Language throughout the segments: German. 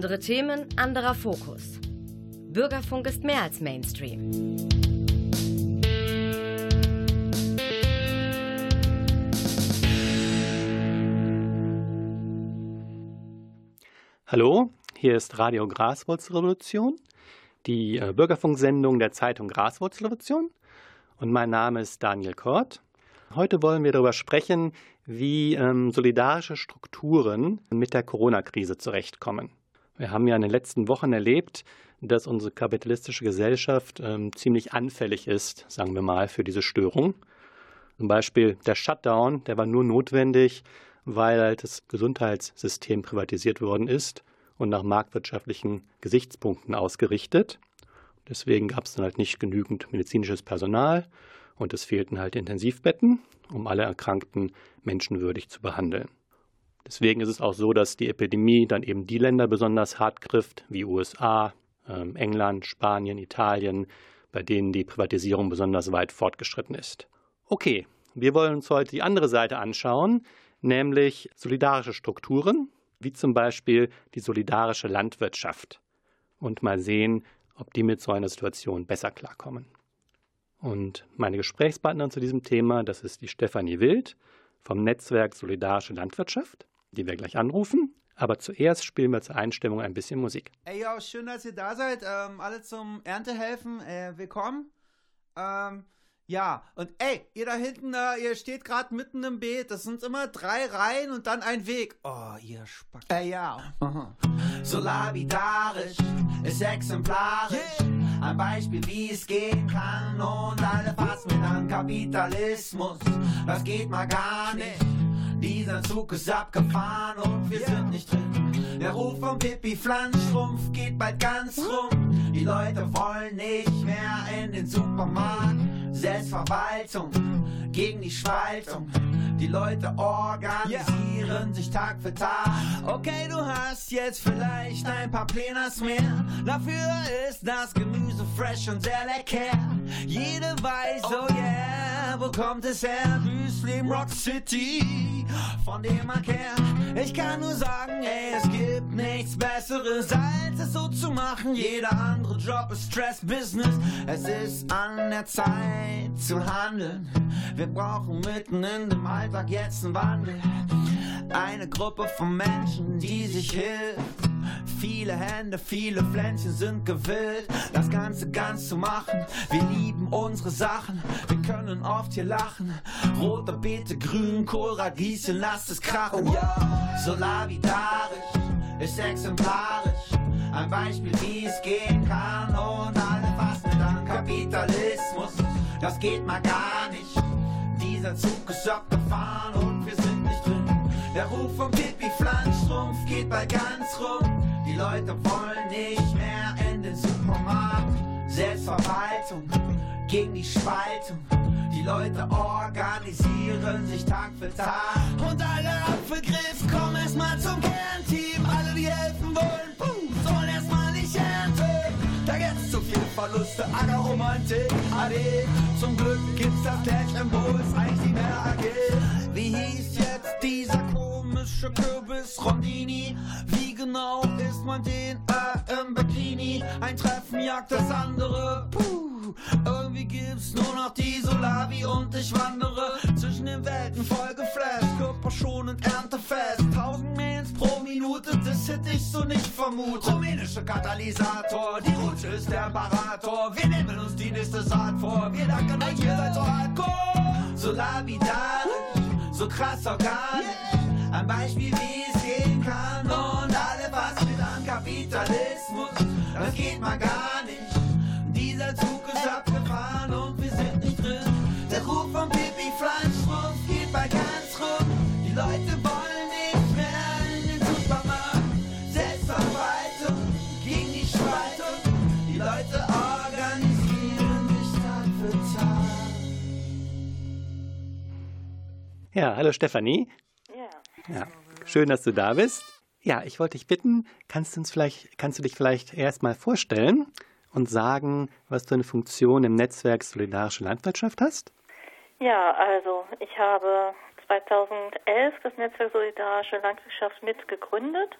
Andere Themen, anderer Fokus. Bürgerfunk ist mehr als Mainstream. Hallo, hier ist Radio Graswurzelrevolution, die äh, Bürgerfunksendung der Zeitung Graswurzelrevolution. Und mein Name ist Daniel Kort. Heute wollen wir darüber sprechen, wie ähm, solidarische Strukturen mit der Corona-Krise zurechtkommen. Wir haben ja in den letzten Wochen erlebt, dass unsere kapitalistische Gesellschaft ähm, ziemlich anfällig ist, sagen wir mal, für diese Störung. Zum Beispiel der Shutdown, der war nur notwendig, weil halt das Gesundheitssystem privatisiert worden ist und nach marktwirtschaftlichen Gesichtspunkten ausgerichtet. Deswegen gab es dann halt nicht genügend medizinisches Personal und es fehlten halt Intensivbetten, um alle Erkrankten menschenwürdig zu behandeln. Deswegen ist es auch so, dass die Epidemie dann eben die Länder besonders hart trifft, wie USA, ähm, England, Spanien, Italien, bei denen die Privatisierung besonders weit fortgeschritten ist. Okay, wir wollen uns heute die andere Seite anschauen, nämlich solidarische Strukturen, wie zum Beispiel die solidarische Landwirtschaft, und mal sehen, ob die mit so einer Situation besser klarkommen. Und meine Gesprächspartnerin zu diesem Thema, das ist die Stefanie Wild vom Netzwerk Solidarische Landwirtschaft, die wir gleich anrufen. Aber zuerst spielen wir zur Einstimmung ein bisschen Musik. Ey, yo, schön, dass ihr da seid. Ähm, alle zum Erntehelfen. Äh, willkommen. Ähm, ja, und ey, ihr da hinten, äh, ihr steht gerade mitten im Beet. Das sind immer drei Reihen und dann ein Weg. Oh, ihr Spack. Ey, ja. So labidarisch, ist exemplarisch. Ein Beispiel, wie es gehen kann. Und alle fassen mit an Kapitalismus. Das geht mal gar nicht. Dieser Zug ist abgefahren und wir sind nicht drin. Der Ruf vom Pippi Flanschrumpf geht bald ganz rum. Die Leute wollen nicht mehr in den Supermarkt. Selbstverwaltung gegen die Spaltung. Die Leute organisieren sich Tag für Tag. Okay, du hast jetzt vielleicht ein paar Plänas mehr. Dafür ist das Gemüse fresh und sehr lecker. Jede weiß, oh yeah, wo kommt es her? Im Rock City, von dem man kehrt. Ich kann nur sagen, ey, es gibt nichts Besseres, als es so zu machen. Jeder andere Job ist Stress-Business. Es ist an der Zeit zu handeln. Wir brauchen mitten in dem Alltag jetzt einen Wandel. Eine Gruppe von Menschen, die sich hilft. Viele Hände, viele Pflänzchen sind gewillt, das Ganze ganz zu machen. Wir lieben unsere Sachen, wir können oft hier lachen. Rote Beete, grün, Kohlra gießen, lasst es krachen. Ja, solidarisch ist exemplarisch. Ein Beispiel, wie es gehen kann. Und alle fassen mit an Kapitalismus. Das geht mal gar nicht. Dieser Zug ist abgefahren und wir sind nicht drin. Der Ruf vom Pippi Flanschrumpf geht bei ganz rum. Die Leute wollen nicht mehr in den Supermarkt. Selbstverwaltung gegen die Spaltung. Die Leute organisieren sich Tag für Tag. Und alle Apfelgriff kommen erstmal zum Kernteam. Alle, die helfen wollen, puh, sollen erstmal nicht ernten. Da gibt's zu viele Verluste, Ackerromantik, AD. Zum Glück gibt's das Klärchen, wo es eigentlich nicht mehr AG. Wie hieß jetzt dieser komische Kürbis Rondini? Wie genau isst man den äh, im Bikini? Ein Treffen jagt das andere, puh. Irgendwie gibt's nur noch die Solavi und ich wandere zwischen den Welten voll geflasht. Körperschonend, erntefest. Tausend Mails pro Minute, das hätte ich so nicht vermutet. Rumänische Katalysator, die Rutsche ist der Imperator. Wir nehmen uns die nächste Saat vor. Wir danken euch, ihr seid so hardcore. So labidarisch, so krass organisch. Ein Beispiel, wie es gehen kann. Und alle was mit an Kapitalismus. Das geht mal gar nicht. Dieser Zug ist abgefahren und wir sind nicht drin. Der Ruf vom Pippi Fleischrumpf geht bei ganz rum. Die Leute wollen nicht mehr in den Supermarkt. Selbstverwaltung gegen die Spaltung. Die Leute organisieren sich Tag für. Ja, hallo Stefanie. Ja. Schön, dass du da bist. Ja, ich wollte dich bitten, kannst du uns vielleicht, kannst du dich vielleicht erst mal vorstellen und sagen, was du eine Funktion im Netzwerk Solidarische Landwirtschaft hast? Ja, also ich habe 2011 das Netzwerk Solidarische Landwirtschaft mitgegründet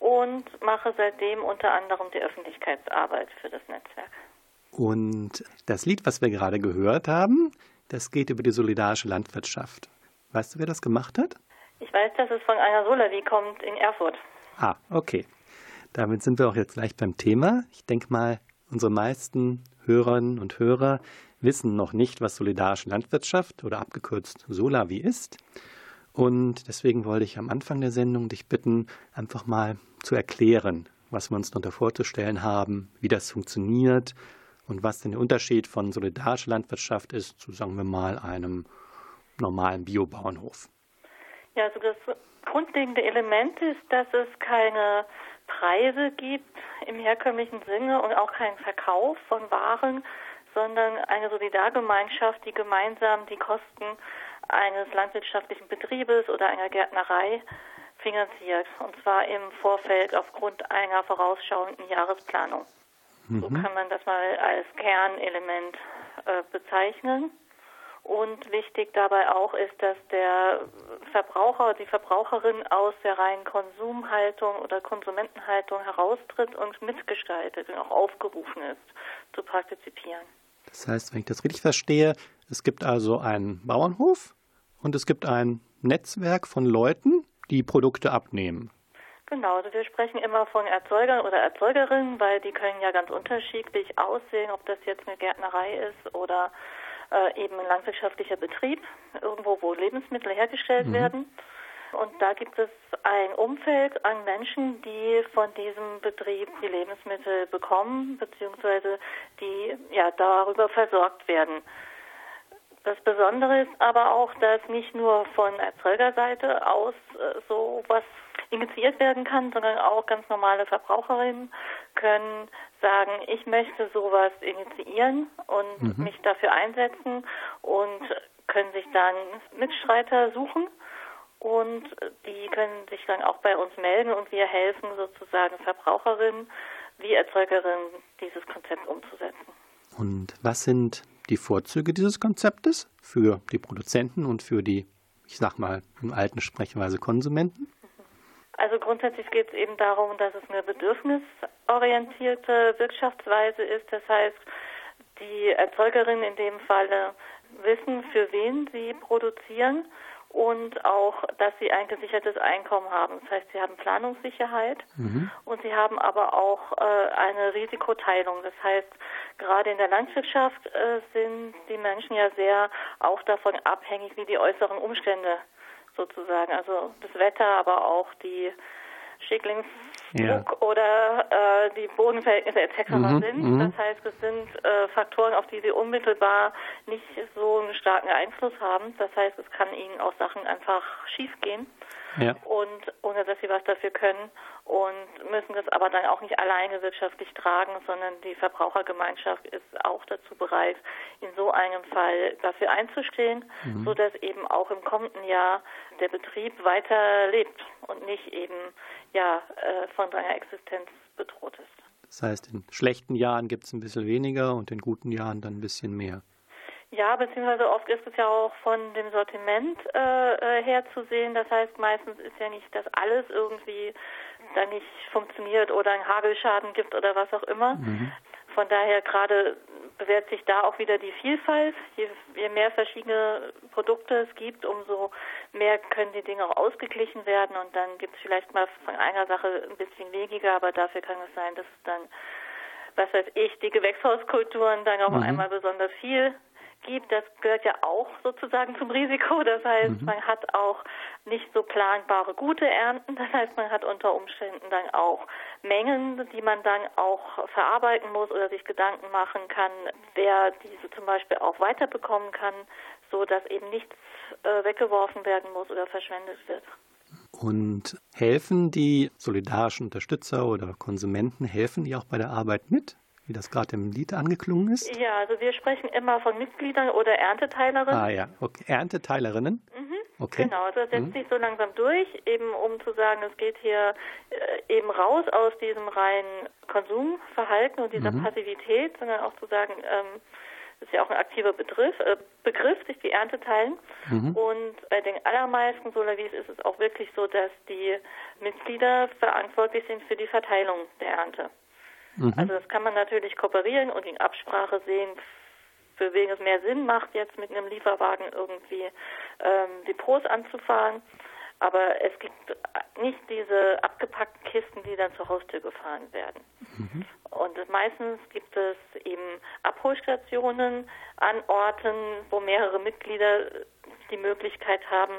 und mache seitdem unter anderem die Öffentlichkeitsarbeit für das Netzwerk. Und das Lied, was wir gerade gehört haben, das geht über die solidarische Landwirtschaft. Weißt du, wer das gemacht hat? Ich weiß, dass es von einer Solavi kommt in Erfurt. Ah, okay. Damit sind wir auch jetzt gleich beim Thema. Ich denke mal, unsere meisten Hörerinnen und Hörer wissen noch nicht, was solidarische Landwirtschaft oder abgekürzt Solavi ist. Und deswegen wollte ich am Anfang der Sendung dich bitten, einfach mal zu erklären, was wir uns darunter vorzustellen haben, wie das funktioniert und was denn der Unterschied von solidarischer Landwirtschaft ist zu, sagen wir mal, einem normalen Biobauernhof. Ja, also das grundlegende Element ist, dass es keine Preise gibt im herkömmlichen Sinne und auch keinen Verkauf von Waren, sondern eine Solidargemeinschaft, die gemeinsam die Kosten eines landwirtschaftlichen Betriebes oder einer Gärtnerei finanziert. Und zwar im Vorfeld aufgrund einer vorausschauenden Jahresplanung. Mhm. So kann man das mal als Kernelement äh, bezeichnen. Und wichtig dabei auch ist, dass der Verbraucher, die Verbraucherin aus der reinen Konsumhaltung oder Konsumentenhaltung heraustritt und mitgestaltet und auch aufgerufen ist, zu partizipieren. Das heißt, wenn ich das richtig verstehe, es gibt also einen Bauernhof und es gibt ein Netzwerk von Leuten, die Produkte abnehmen. Genau, also wir sprechen immer von Erzeugern oder Erzeugerinnen, weil die können ja ganz unterschiedlich aussehen, ob das jetzt eine Gärtnerei ist oder äh, eben ein landwirtschaftlicher Betrieb, irgendwo, wo Lebensmittel hergestellt mhm. werden. Und da gibt es ein Umfeld an Menschen, die von diesem Betrieb die Lebensmittel bekommen, beziehungsweise die ja darüber versorgt werden. Das Besondere ist aber auch, dass nicht nur von Erzeugerseite aus äh, so was initiiert werden kann, sondern auch ganz normale Verbraucherinnen können sagen, ich möchte sowas initiieren und mhm. mich dafür einsetzen und können sich dann Mitstreiter suchen und die können sich dann auch bei uns melden und wir helfen sozusagen Verbraucherinnen wie Erzeugerinnen dieses Konzept umzusetzen. Und was sind die Vorzüge dieses Konzeptes für die Produzenten und für die, ich sag mal, im alten Sprechweise Konsumenten? Also grundsätzlich geht es eben darum, dass es eine bedürfnisorientierte Wirtschaftsweise ist. Das heißt, die Erzeugerinnen in dem Falle wissen, für wen sie produzieren und auch, dass sie ein gesichertes Einkommen haben. Das heißt, sie haben Planungssicherheit mhm. und sie haben aber auch äh, eine Risikoteilung. Das heißt, gerade in der Landwirtschaft äh, sind die Menschen ja sehr auch davon abhängig, wie die äußeren Umstände sozusagen, also das Wetter, aber auch die Schädlingsdruck ja. oder äh, die Bodenverhältnisse etc. Mhm, sind. Mhm. Das heißt, es sind äh, Faktoren, auf die sie unmittelbar nicht so einen starken Einfluss haben. Das heißt, es kann ihnen auch Sachen einfach schiefgehen ja. und ohne dass sie was dafür können und müssen das aber dann auch nicht alleine wirtschaftlich tragen, sondern die Verbrauchergemeinschaft ist auch dazu bereit, in so einem Fall dafür einzustehen, mhm. so dass eben auch im kommenden Jahr der Betrieb weiter lebt und nicht eben ja äh, von seiner Existenz bedroht ist. Das heißt, in schlechten Jahren gibt es ein bisschen weniger und in guten Jahren dann ein bisschen mehr. Ja, beziehungsweise oft ist es ja auch von dem Sortiment äh, äh, her zu sehen. Das heißt, meistens ist ja nicht, dass alles irgendwie dann nicht funktioniert oder einen Hagelschaden gibt oder was auch immer. Mhm. Von daher gerade bewährt sich da auch wieder die Vielfalt. Je, je, mehr verschiedene Produkte es gibt, umso mehr können die Dinge auch ausgeglichen werden und dann gibt es vielleicht mal von einer Sache ein bisschen weniger, aber dafür kann es sein, dass es dann, was weiß ich, die Gewächshauskulturen dann auf mhm. einmal besonders viel gibt, das gehört ja auch sozusagen zum Risiko. Das heißt, mhm. man hat auch nicht so planbare gute Ernten. Das heißt, man hat unter Umständen dann auch Mengen, die man dann auch verarbeiten muss oder sich Gedanken machen kann, wer diese zum Beispiel auch weiterbekommen kann, so dass eben nichts äh, weggeworfen werden muss oder verschwendet wird. Und helfen die solidarischen Unterstützer oder Konsumenten, helfen die auch bei der Arbeit mit? Wie das gerade im Lied angeklungen ist? Ja, also wir sprechen immer von Mitgliedern oder Ernteteilerinnen. Ah ja, okay. Ernteteilerinnen? Mhm. Okay. Genau, also das setzt mhm. sich so langsam durch, eben um zu sagen, es geht hier äh, eben raus aus diesem reinen Konsumverhalten und dieser mhm. Passivität, sondern auch zu sagen, ähm, ist ja auch ein aktiver Begriff, äh, Begriff sich die Ernte teilen. Mhm. Und bei den allermeisten Solavis ist es auch wirklich so, dass die Mitglieder verantwortlich sind für die Verteilung der Ernte. Mhm. Also das kann man natürlich kooperieren und in Absprache sehen, für wen es mehr Sinn macht, jetzt mit einem Lieferwagen irgendwie ähm, Depots anzufahren. Aber es gibt nicht diese abgepackten Kisten, die dann zur Haustür gefahren werden. Mhm. Und meistens gibt es eben Abholstationen an Orten, wo mehrere Mitglieder die Möglichkeit haben,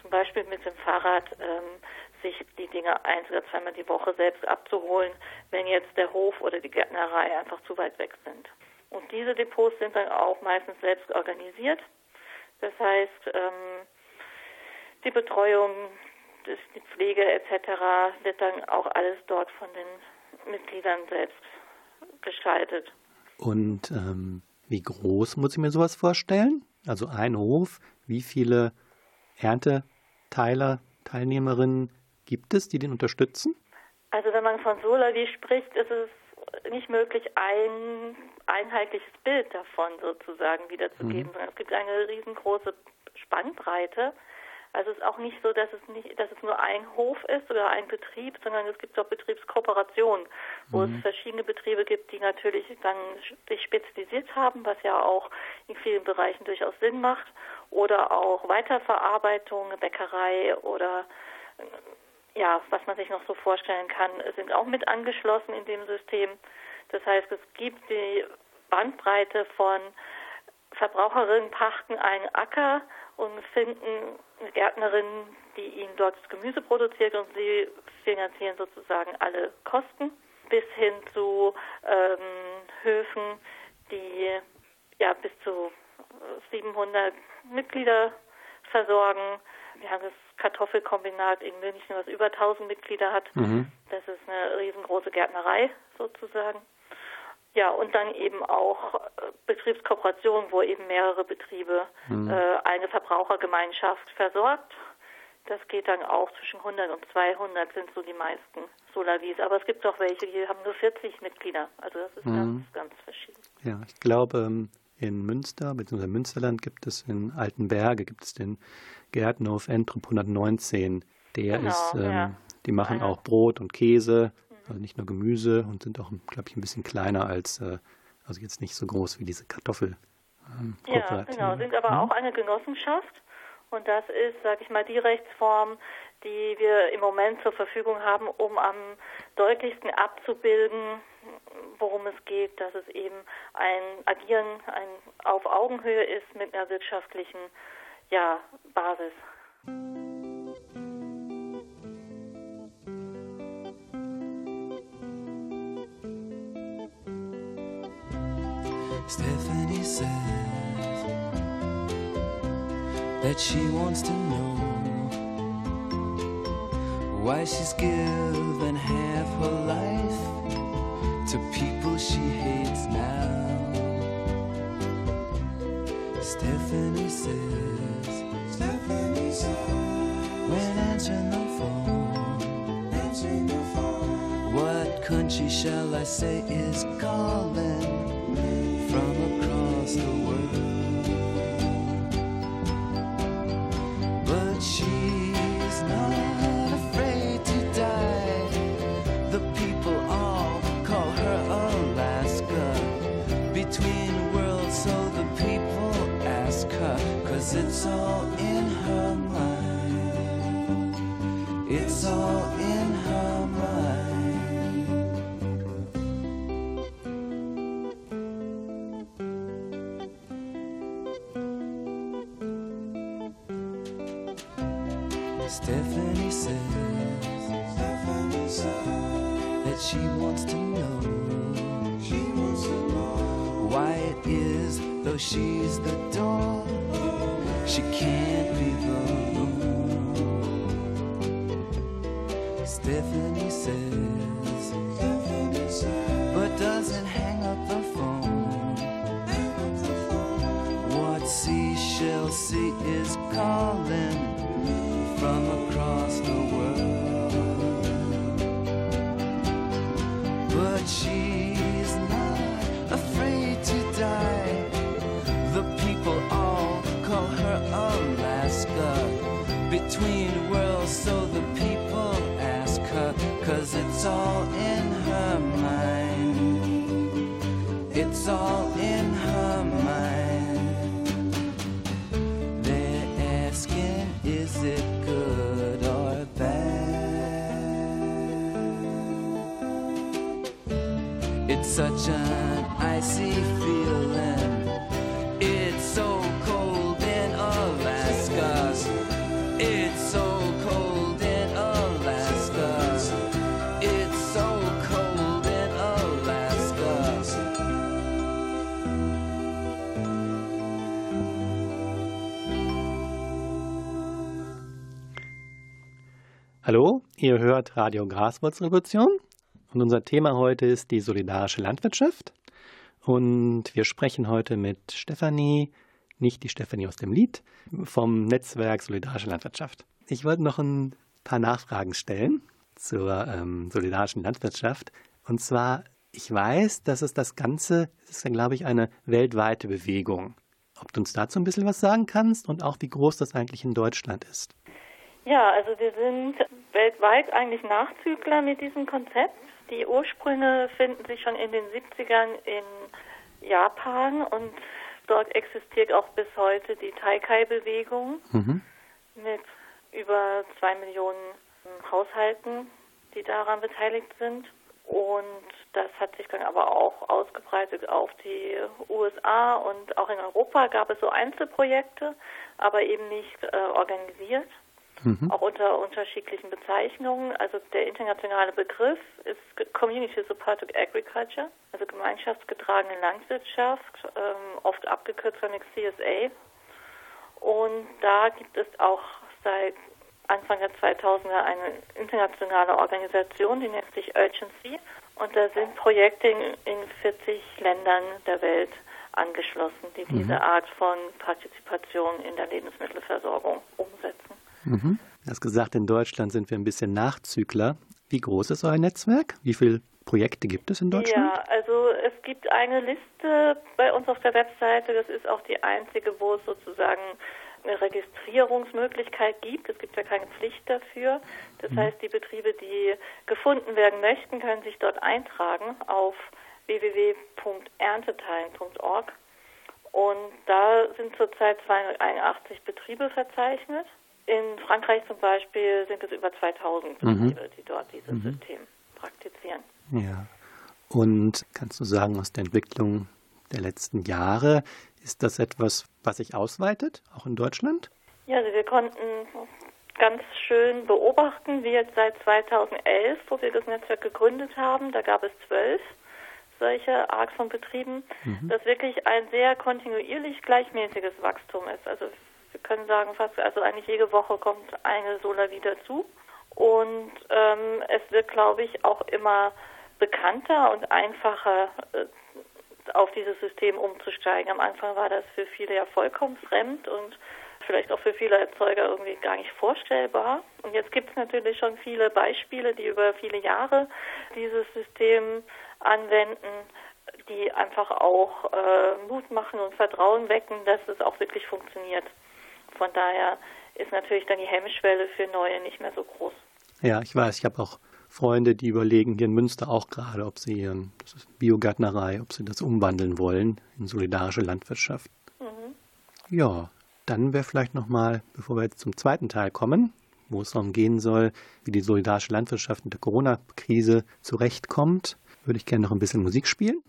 zum Beispiel mit dem Fahrrad ähm, sich die Dinge ein oder zweimal die Woche selbst abzuholen, wenn jetzt der Hof oder die Gärtnerei einfach zu weit weg sind. Und diese Depots sind dann auch meistens selbst organisiert. Das heißt, ähm, die Betreuung, die Pflege etc. wird dann auch alles dort von den Mitgliedern selbst gestaltet. Und ähm, wie groß muss ich mir sowas vorstellen? Also ein Hof, wie viele Ernteteiler, Teilnehmerinnen gibt es, die den unterstützen? Also wenn man von Solavi spricht, ist es nicht möglich, ein einheitliches Bild davon sozusagen wiederzugeben, mhm. es gibt eine riesengroße Spannbreite. Also es ist auch nicht so, dass es nicht, dass es nur ein Hof ist oder ein Betrieb, sondern es gibt auch Betriebskooperationen, wo mhm. es verschiedene Betriebe gibt, die natürlich dann sich spezialisiert haben, was ja auch in vielen Bereichen durchaus Sinn macht, oder auch Weiterverarbeitung, Bäckerei oder ja, was man sich noch so vorstellen kann, sind auch mit angeschlossen in dem System. Das heißt, es gibt die Bandbreite von Verbraucherinnen pachten einen Acker und finden eine Gärtnerin, die ihnen dort Gemüse produziert und sie finanzieren sozusagen alle Kosten bis hin zu ähm, Höfen, die ja bis zu 700 Mitglieder versorgen. Wir haben das Kartoffelkombinat in München, was über 1000 Mitglieder hat. Mhm. Das ist eine riesengroße Gärtnerei sozusagen. Ja, und dann eben auch äh, Betriebskooperation, wo eben mehrere Betriebe mhm. äh, eine Verbrauchergemeinschaft versorgt. Das geht dann auch zwischen 100 und 200 sind so die meisten Solavis. Aber es gibt auch welche, die haben nur 40 Mitglieder. Also das ist mhm. ganz, ganz verschieden. Ja, ich glaube, ähm, in Münster bzw. Münsterland gibt es in Altenberge gibt es den Gärtnerhof Entrup 119. Der genau, ist, ähm, ja. die machen auch Brot und Käse, also nicht nur Gemüse und sind auch, glaube ich, ein bisschen kleiner als, äh, also jetzt nicht so groß wie diese Kartoffel. Ähm, ja, genau, sind aber ja. auch eine Genossenschaft. Und das ist, sage ich mal, die Rechtsform, die wir im Moment zur Verfügung haben, um am deutlichsten abzubilden, worum es geht, dass es eben ein Agieren ein auf Augenhöhe ist mit einer wirtschaftlichen ja, Basis. Stephanie says that she wants to know why she's given half her life to people she hates now. Stephanie says, Stephanie says, when answering the phone, answering the phone, what country shall I say is calling? from across the world. Stephanie says, that she wants to know. She wants to know why it is, though she's the door, she can't. Stephanie says, but doesn't hang up the phone. What seashell sea is calling It's all in her mind. They're asking, is it good or bad? It's such an icy ihr hört Radio Graswurzelrevolution und unser Thema heute ist die solidarische Landwirtschaft. Und wir sprechen heute mit Stefanie, nicht die Stefanie aus dem Lied, vom Netzwerk Solidarische Landwirtschaft. Ich wollte noch ein paar Nachfragen stellen zur ähm, solidarischen Landwirtschaft. Und zwar, ich weiß, dass es das Ganze, es ist dann, glaube ich, eine weltweite Bewegung. Ob du uns dazu ein bisschen was sagen kannst und auch wie groß das eigentlich in Deutschland ist. Ja, also wir sind weltweit eigentlich Nachzügler mit diesem Konzept. Die Ursprünge finden sich schon in den 70ern in Japan und dort existiert auch bis heute die Taikai-Bewegung Mhm. mit über zwei Millionen Haushalten, die daran beteiligt sind. Und das hat sich dann aber auch ausgebreitet auf die USA und auch in Europa gab es so Einzelprojekte, aber eben nicht äh, organisiert Mhm. auch unter unterschiedlichen Bezeichnungen. Also der internationale Begriff ist Community Supported Agriculture, also gemeinschaftsgetragene Landwirtschaft, ähm, oft abgekürzt von CSA. Und da gibt es auch seit Anfang der 2000er eine internationale Organisation, die nennt sich Urgency. Und da sind Projekte in, in 40 Ländern der Welt angeschlossen, die diese Art von Partizipation in der Lebensmittelversorgung umsetzen. Mhm. Du hast gesagt, in Deutschland sind wir ein bisschen Nachzügler. Wie groß ist euer Netzwerk? Wie viele Projekte gibt es in Deutschland? Ja, also es gibt eine Liste bei uns auf der Webseite. Das ist auch die einzige, wo es sozusagen eine Registrierungsmöglichkeit gibt. Es gibt ja keine Pflicht dafür. Das heißt, die Betriebe, die gefunden werden möchten, können sich dort eintragen auf www.ernteteilen.org. Und da sind zurzeit 281 Betriebe verzeichnet. In Frankreich zum Beispiel sind es über 2000 Mhm. Betriebe, die dort dieses System praktizieren. Ja. Und kannst du sagen, aus der Entwicklung der letzten Jahre, ist das etwas, was sich ausweitet, auch in Deutschland? Ja, also wir konnten ganz schön beobachten, wie jetzt seit 2011, wo wir das Netzwerk gegründet haben, da gab es zwölf solche Art von Betrieben, dass wirklich ein sehr kontinuierlich gleichmäßiges Wachstum ist. Also wir können sagen, fast, also eigentlich jede Woche kommt eine Sola wieder zu. Und ähm, es wird, glaube ich, auch immer bekannter und einfacher, äh, auf dieses System umzusteigen. Am Anfang war das für viele ja vollkommen fremd und vielleicht auch für viele Erzeuger irgendwie gar nicht vorstellbar. Und jetzt gibt es natürlich schon viele Beispiele, die über viele Jahre dieses System anwenden, die einfach auch äh, Mut machen und Vertrauen wecken, dass es auch wirklich funktioniert. Von daher ist natürlich dann die Hemmschwelle für Neue nicht mehr so groß. Ja, ich weiß, ich habe auch Freunde, die überlegen hier in Münster auch gerade, ob sie ihren Biogärtnerei, ob sie das umwandeln wollen in solidarische Landwirtschaft. Ja, dann wäre vielleicht nochmal, bevor wir jetzt zum zweiten Teil kommen, wo es darum gehen soll, wie die solidarische Landwirtschaft mit der Corona-Krise zurechtkommt, würde ich gerne noch ein bisschen Musik spielen.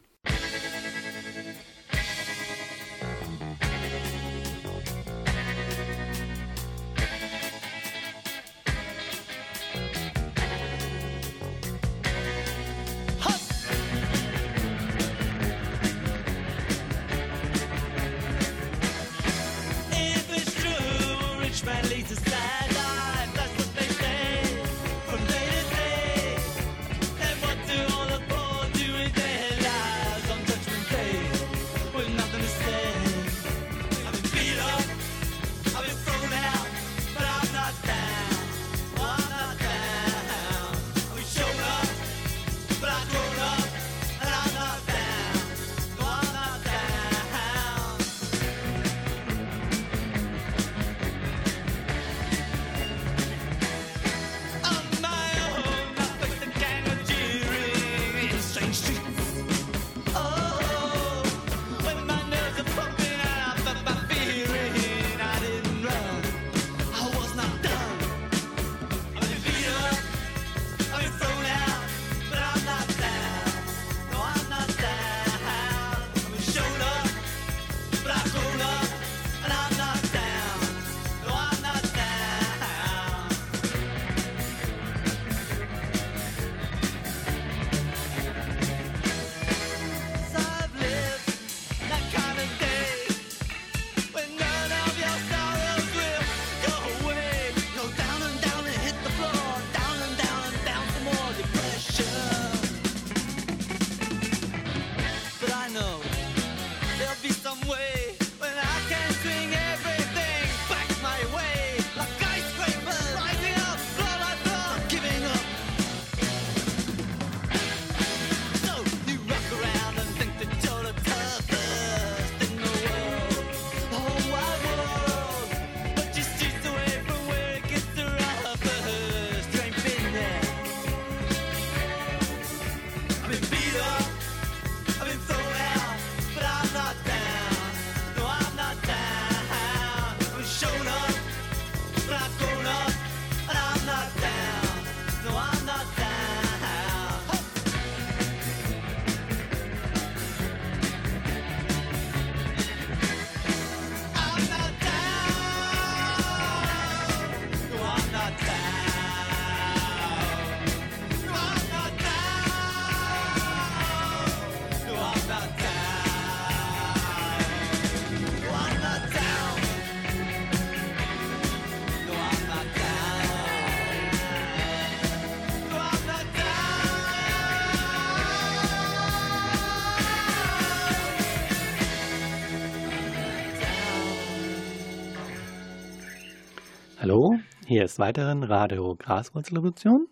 Hier ist weiterhin Radio Graswurzelrevolution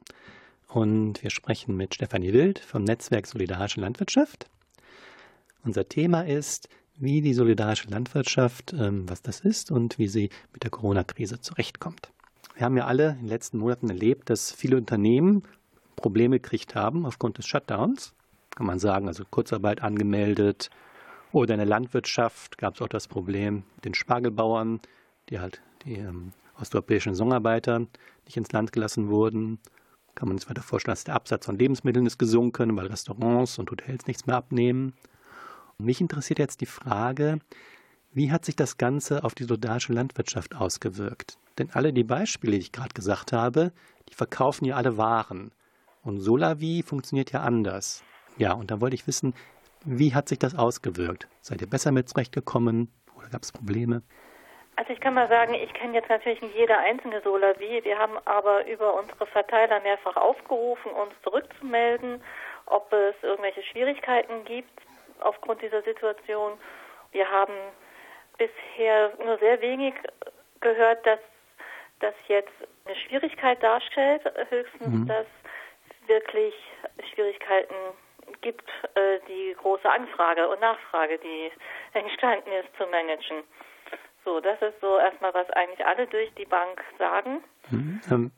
und wir sprechen mit Stefanie Wild vom Netzwerk Solidarische Landwirtschaft. Unser Thema ist, wie die solidarische Landwirtschaft, ähm, was das ist und wie sie mit der Corona-Krise zurechtkommt. Wir haben ja alle in den letzten Monaten erlebt, dass viele Unternehmen Probleme gekriegt haben aufgrund des Shutdowns. Kann man sagen, also Kurzarbeit angemeldet. Oder in der Landwirtschaft gab es auch das Problem mit den Spargelbauern, die halt die ähm, osteuropäischen Saisonarbeiter nicht ins Land gelassen wurden. Kann man sich weiter vorstellen, dass der Absatz von Lebensmitteln ist gesunken, weil Restaurants und Hotels nichts mehr abnehmen. Und mich interessiert jetzt die Frage, wie hat sich das Ganze auf die solidarische Landwirtschaft ausgewirkt? Denn alle die Beispiele, die ich gerade gesagt habe, die verkaufen ja alle Waren. Und Solavi funktioniert ja anders. Ja, und da wollte ich wissen, wie hat sich das ausgewirkt? Seid ihr besser mit zurechtgekommen oder gab es Probleme? Also ich kann mal sagen, ich kenne jetzt natürlich nicht jede einzelne Solavi. Wir haben aber über unsere Verteiler mehrfach aufgerufen, uns zurückzumelden, ob es irgendwelche Schwierigkeiten gibt aufgrund dieser Situation. Wir haben bisher nur sehr wenig gehört, dass das jetzt eine Schwierigkeit darstellt. Höchstens, Mhm. dass wirklich Schwierigkeiten gibt, äh, die große Anfrage und Nachfrage, die entstanden ist, zu managen. So, das ist so erstmal, was eigentlich alle durch die Bank sagen. Hm? Ähm,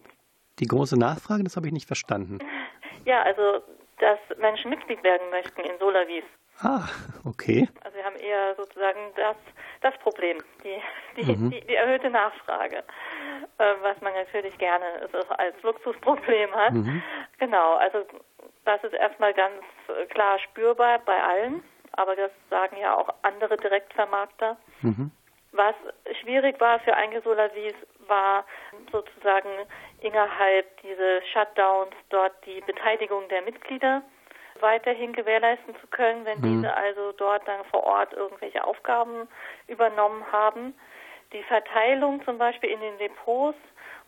die große Nachfrage, das habe ich nicht verstanden. Ja, also, dass Menschen Mitglied werden möchten in Solavis. Ah, okay. Also wir haben eher sozusagen das, das Problem, die, die, Mhm. die, die erhöhte Nachfrage, äh, was man natürlich gerne so als Luxusproblem hat. Mhm. Genau, also das ist erstmal ganz äh, klar spürbar bei allen, aber das sagen ja auch andere Direktvermarkter. Mhm. Was schwierig war für Eingesolavis, war sozusagen innerhalb dieses Shutdowns dort die Beteiligung der Mitglieder weiterhin gewährleisten zu können, wenn Mhm. diese also dort dann vor Ort irgendwelche Aufgaben übernommen haben. Die Verteilung zum Beispiel in den Depots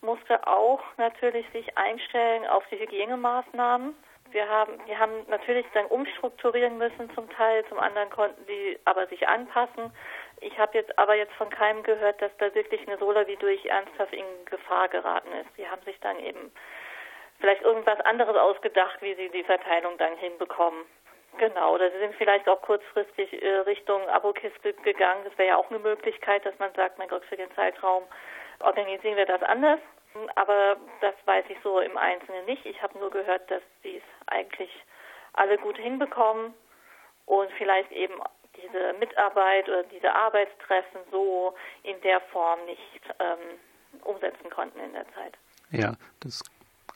musste auch natürlich sich einstellen auf die Hygienemaßnahmen. Wir haben, wir haben natürlich dann umstrukturieren müssen zum Teil, zum anderen konnten die aber sich anpassen. Ich habe jetzt aber jetzt von keinem gehört, dass da wirklich eine Solar wie durch ernsthaft in Gefahr geraten ist. Die haben sich dann eben vielleicht irgendwas anderes ausgedacht, wie sie die Verteilung dann hinbekommen. Genau, oder sie sind vielleicht auch kurzfristig äh, Richtung Abokiste gegangen. Das wäre ja auch eine Möglichkeit, dass man sagt, mein Gott, für den Zeitraum organisieren wir das anders. Aber das weiß ich so im Einzelnen nicht. Ich habe nur gehört, dass sie es eigentlich alle gut hinbekommen und vielleicht eben diese Mitarbeit oder diese Arbeitstreffen so in der Form nicht ähm, umsetzen konnten in der Zeit. Ja, das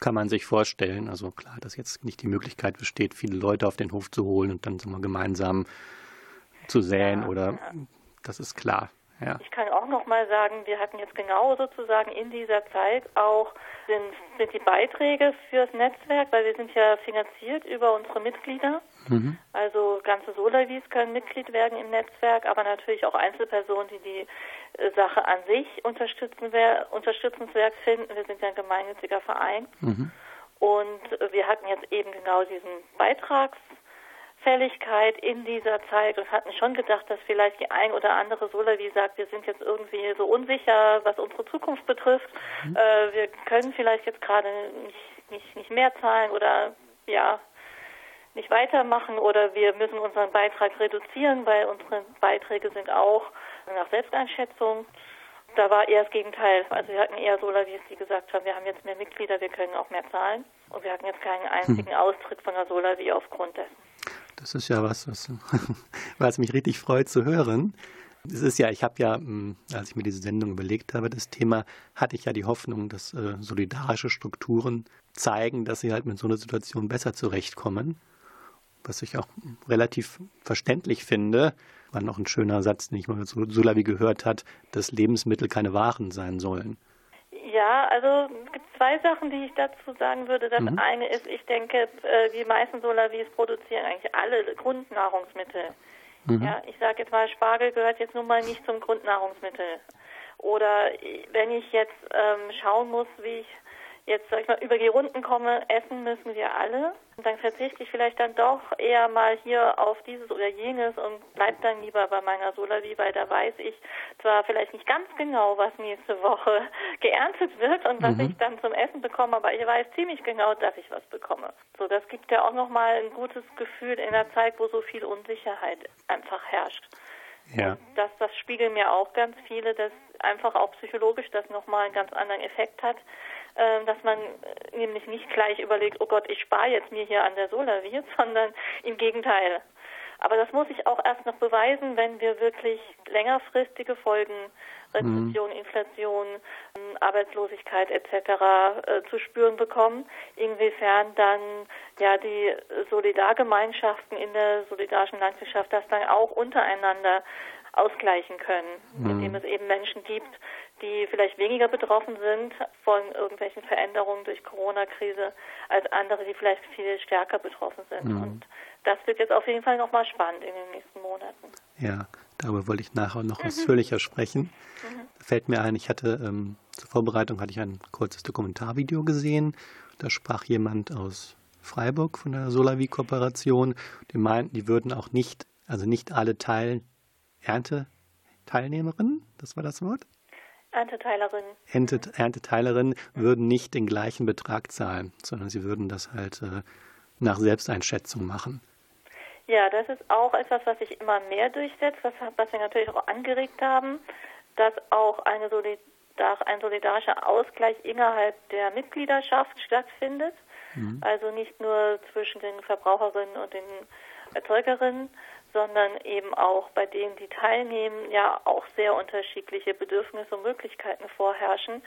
kann man sich vorstellen. Also klar, dass jetzt nicht die Möglichkeit besteht, viele Leute auf den Hof zu holen und dann sagen wir, gemeinsam zu säen Ja, oder ja. das ist klar. Ja. Ich kann auch noch mal sagen, wir hatten jetzt genau sozusagen in dieser Zeit auch sind, sind die Beiträge fürs Netzwerk, weil wir sind ja finanziert über unsere Mitglieder. Mhm. Also ganze Solavis können Mitglied werden im Netzwerk, aber natürlich auch Einzelpersonen, die die äh, Sache an sich unterstützen, wer, unterstützenswert finden. Wir sind ja ein gemeinnütziger Verein. Mhm. Und wir hatten jetzt eben genau diesen Beitragsfälligkeit in dieser Zeit und hatten schon gedacht, dass vielleicht die ein oder andere Solavi sagt, wir sind jetzt irgendwie so unsicher, was unsere Zukunft betrifft. Äh, wir können vielleicht jetzt gerade nicht, nicht, nicht mehr zahlen oder ja, nicht weitermachen oder wir müssen unseren Beitrag reduzieren, weil unsere Beiträge sind auch nach Selbsteinschätzung. Da war eher das Gegenteil. Also wir hatten eher Solavis, die gesagt haben, wir haben jetzt mehr Mitglieder, wir können auch mehr zahlen. Und wir hatten jetzt keinen einzigen Austritt von der Solavi aufgrund dessen. Das ist ja was, was, was mich richtig freut zu hören. Es ist ja, ich habe ja, mh, als ich mir diese Sendung überlegt habe, das Thema, hatte ich ja die Hoffnung, dass äh, solidarische Strukturen zeigen, dass sie halt mit so einer Situation besser zurechtkommen. Was ich auch relativ verständlich finde, war noch ein schöner Satz, den ich mal zu Sulavi gehört hat, dass Lebensmittel keine Waren sein sollen. Ja, also es gibt zwei Sachen, die ich dazu sagen würde. Das Mhm. eine ist, ich denke, äh, die meisten Solavis produzieren eigentlich alle Grundnahrungsmittel. Mhm. Ja, ich sage jetzt mal, Spargel gehört jetzt nun mal nicht zum Grundnahrungsmittel. Oder wenn ich jetzt ähm, schauen muss, wie ich jetzt, sag ich mal, über die Runden komme, essen müssen wir alle. Und dann verzichte ich vielleicht dann doch eher mal hier auf dieses oder jenes und bleib dann lieber bei meiner Solavi, weil da weiß ich zwar vielleicht nicht ganz genau, was nächste Woche geerntet wird und was ich dann zum Essen bekomme, aber ich weiß ziemlich genau, dass ich was bekomme. So, das gibt ja auch nochmal ein gutes Gefühl in einer Zeit, wo so viel Unsicherheit einfach herrscht. Ja. Das, das spiegeln mir auch ganz viele, dass einfach auch psychologisch das nochmal einen ganz anderen Effekt hat, äh, dass man äh, nämlich nicht gleich überlegt, oh Gott, ich spare jetzt mir hier an der Solavi, sondern im Gegenteil. Aber das muss ich auch erst noch beweisen, wenn wir wirklich längerfristige Folgen, Rezession, Inflation, ähm, Arbeitslosigkeit etc. Äh, zu spüren bekommen, inwiefern dann ja die Solidargemeinschaften in der solidarischen Landwirtschaft das dann auch untereinander ausgleichen können, indem es eben Menschen gibt, die vielleicht weniger betroffen sind von irgendwelchen Veränderungen durch Corona-Krise als andere, die vielleicht viel stärker betroffen sind. Und das wird jetzt auf jeden Fall nochmal spannend in den nächsten Monaten. Ja, darüber wollte ich nachher noch ausführlicher sprechen. Da fällt mir ein, ich hatte ähm, zur Vorbereitung hatte ich ein kurzes Dokumentarvideo gesehen. Da sprach jemand aus Freiburg von der Solavi-Kooperation. Die meinten, die würden auch nicht, also nicht alle Teil Ernteteilnehmerinnen, das war das Wort, Ernteteilerin. Ernte, Ernteteilerinnen würden nicht den gleichen Betrag zahlen, sondern sie würden das halt äh, nach Selbsteinschätzung machen. Ja, das ist auch etwas, was sich immer mehr durchsetzt, was, was wir natürlich auch angeregt haben, dass auch eine Solidar, ein solidarischer Ausgleich innerhalb der Mitgliedschaft stattfindet. Also nicht nur zwischen den Verbraucherinnen und den Erzeugerinnen, sondern eben auch bei denen, die teilnehmen, ja auch sehr unterschiedliche Bedürfnisse und Möglichkeiten vorherrschen.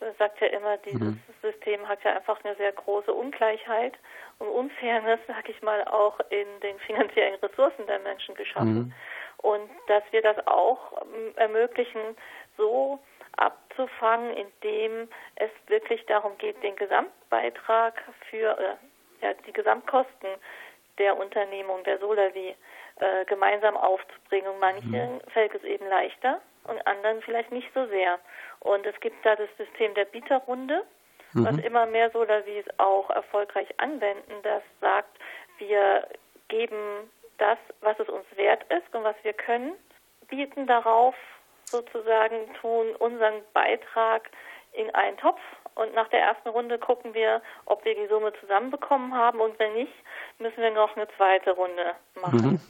Man sagt ja immer, dieses System hat ja einfach eine sehr große Ungleichheit und Unfairness, sag ich mal, auch in den finanziellen Ressourcen der Menschen geschaffen. Und dass wir das auch ähm, ermöglichen, so abzufangen, indem es wirklich darum geht, den Gesamtbeitrag für äh, ja, die Gesamtkosten der Unternehmung, der Solavi, äh, gemeinsam aufzubringen. Und manchen fällt es eben leichter und anderen vielleicht nicht so sehr. Und es gibt da das System der Bieterrunde, was immer mehr Solavis auch erfolgreich anwenden, das sagt, wir geben das, was es uns wert ist und was wir können, bieten darauf sozusagen, tun unseren Beitrag in einen Topf und nach der ersten Runde gucken wir, ob wir die Summe zusammenbekommen haben und wenn nicht, müssen wir noch eine zweite Runde machen. Und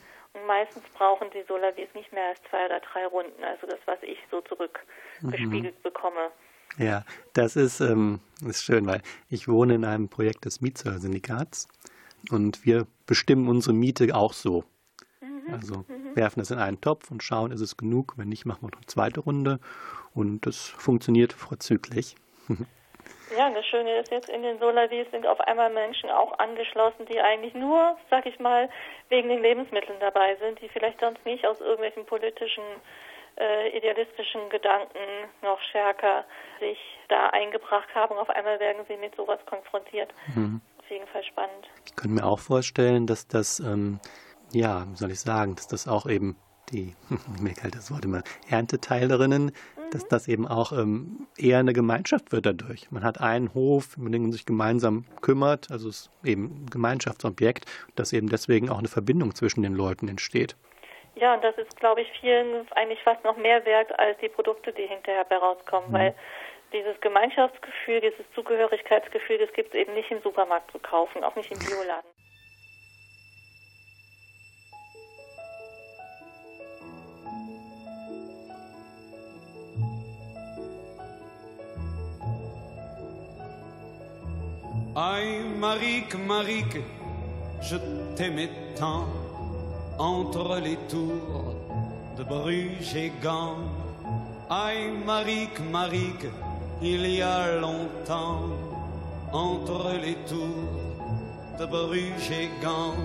meistens brauchen die Solavis nicht mehr als zwei oder drei Runden, also das, was ich so zurückgespiegelt bekomme. Ja, das ist, ähm, ist schön, weil ich wohne in einem Projekt des Mietsyndikats und wir bestimmen unsere Miete auch so. Also werfen das in einen Topf und schauen, ist es genug. Wenn nicht, machen wir noch eine zweite Runde und das funktioniert vorzüglich. Ja, das Schöne ist jetzt, in den Solavis sind auf einmal Menschen auch angeschlossen, die eigentlich nur, sag ich mal, wegen den Lebensmitteln dabei sind, die vielleicht sonst nicht aus irgendwelchen politischen, äh, idealistischen Gedanken noch stärker sich da eingebracht haben. Und auf einmal werden sie mit sowas konfrontiert. Auf jeden Fall spannend. Ich könnte mir auch vorstellen, dass das, ähm, ja, wie soll ich sagen, dass das auch eben die, mir kalt das Wort immer, Ernteteilerinnen, dass das eben auch ähm, eher eine Gemeinschaft wird dadurch. Man hat einen Hof, um den man sich gemeinsam kümmert, also es ist eben ein Gemeinschaftsobjekt, dass eben deswegen auch eine Verbindung zwischen den Leuten entsteht. Ja, und das ist, glaube ich, vielen eigentlich fast noch mehr wert als die Produkte, die hinterher bei rauskommen, weil dieses Gemeinschaftsgefühl, dieses Zugehörigkeitsgefühl, das gibt es eben nicht im Supermarkt zu kaufen, auch nicht im Bioladen. Aïe, Marique, Marique, je t'aimais tant entre les tours de Bruges et Gand. Aïe, Marique, Marique, il y a longtemps entre les tours de Bruges et Gand.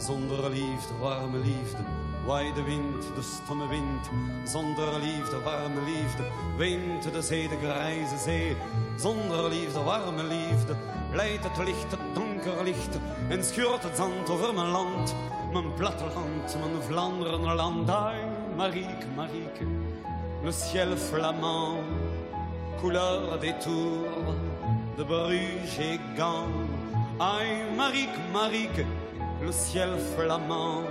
Zonder liefde, warme liefde, waai de wind, de stomme wind. Zonder liefde, warme liefde, weent de zee, de grijze zee. Zonder liefde, warme liefde, leidt het licht, het donker licht. En schuurt het zand over mijn land, mijn platteland, mijn Vlaanderenland. Ai, Marieke, Marieke, le ciel flamand, couleur des tours de Bruges et Gand. Aïe, Marique, Marique, le ciel flamand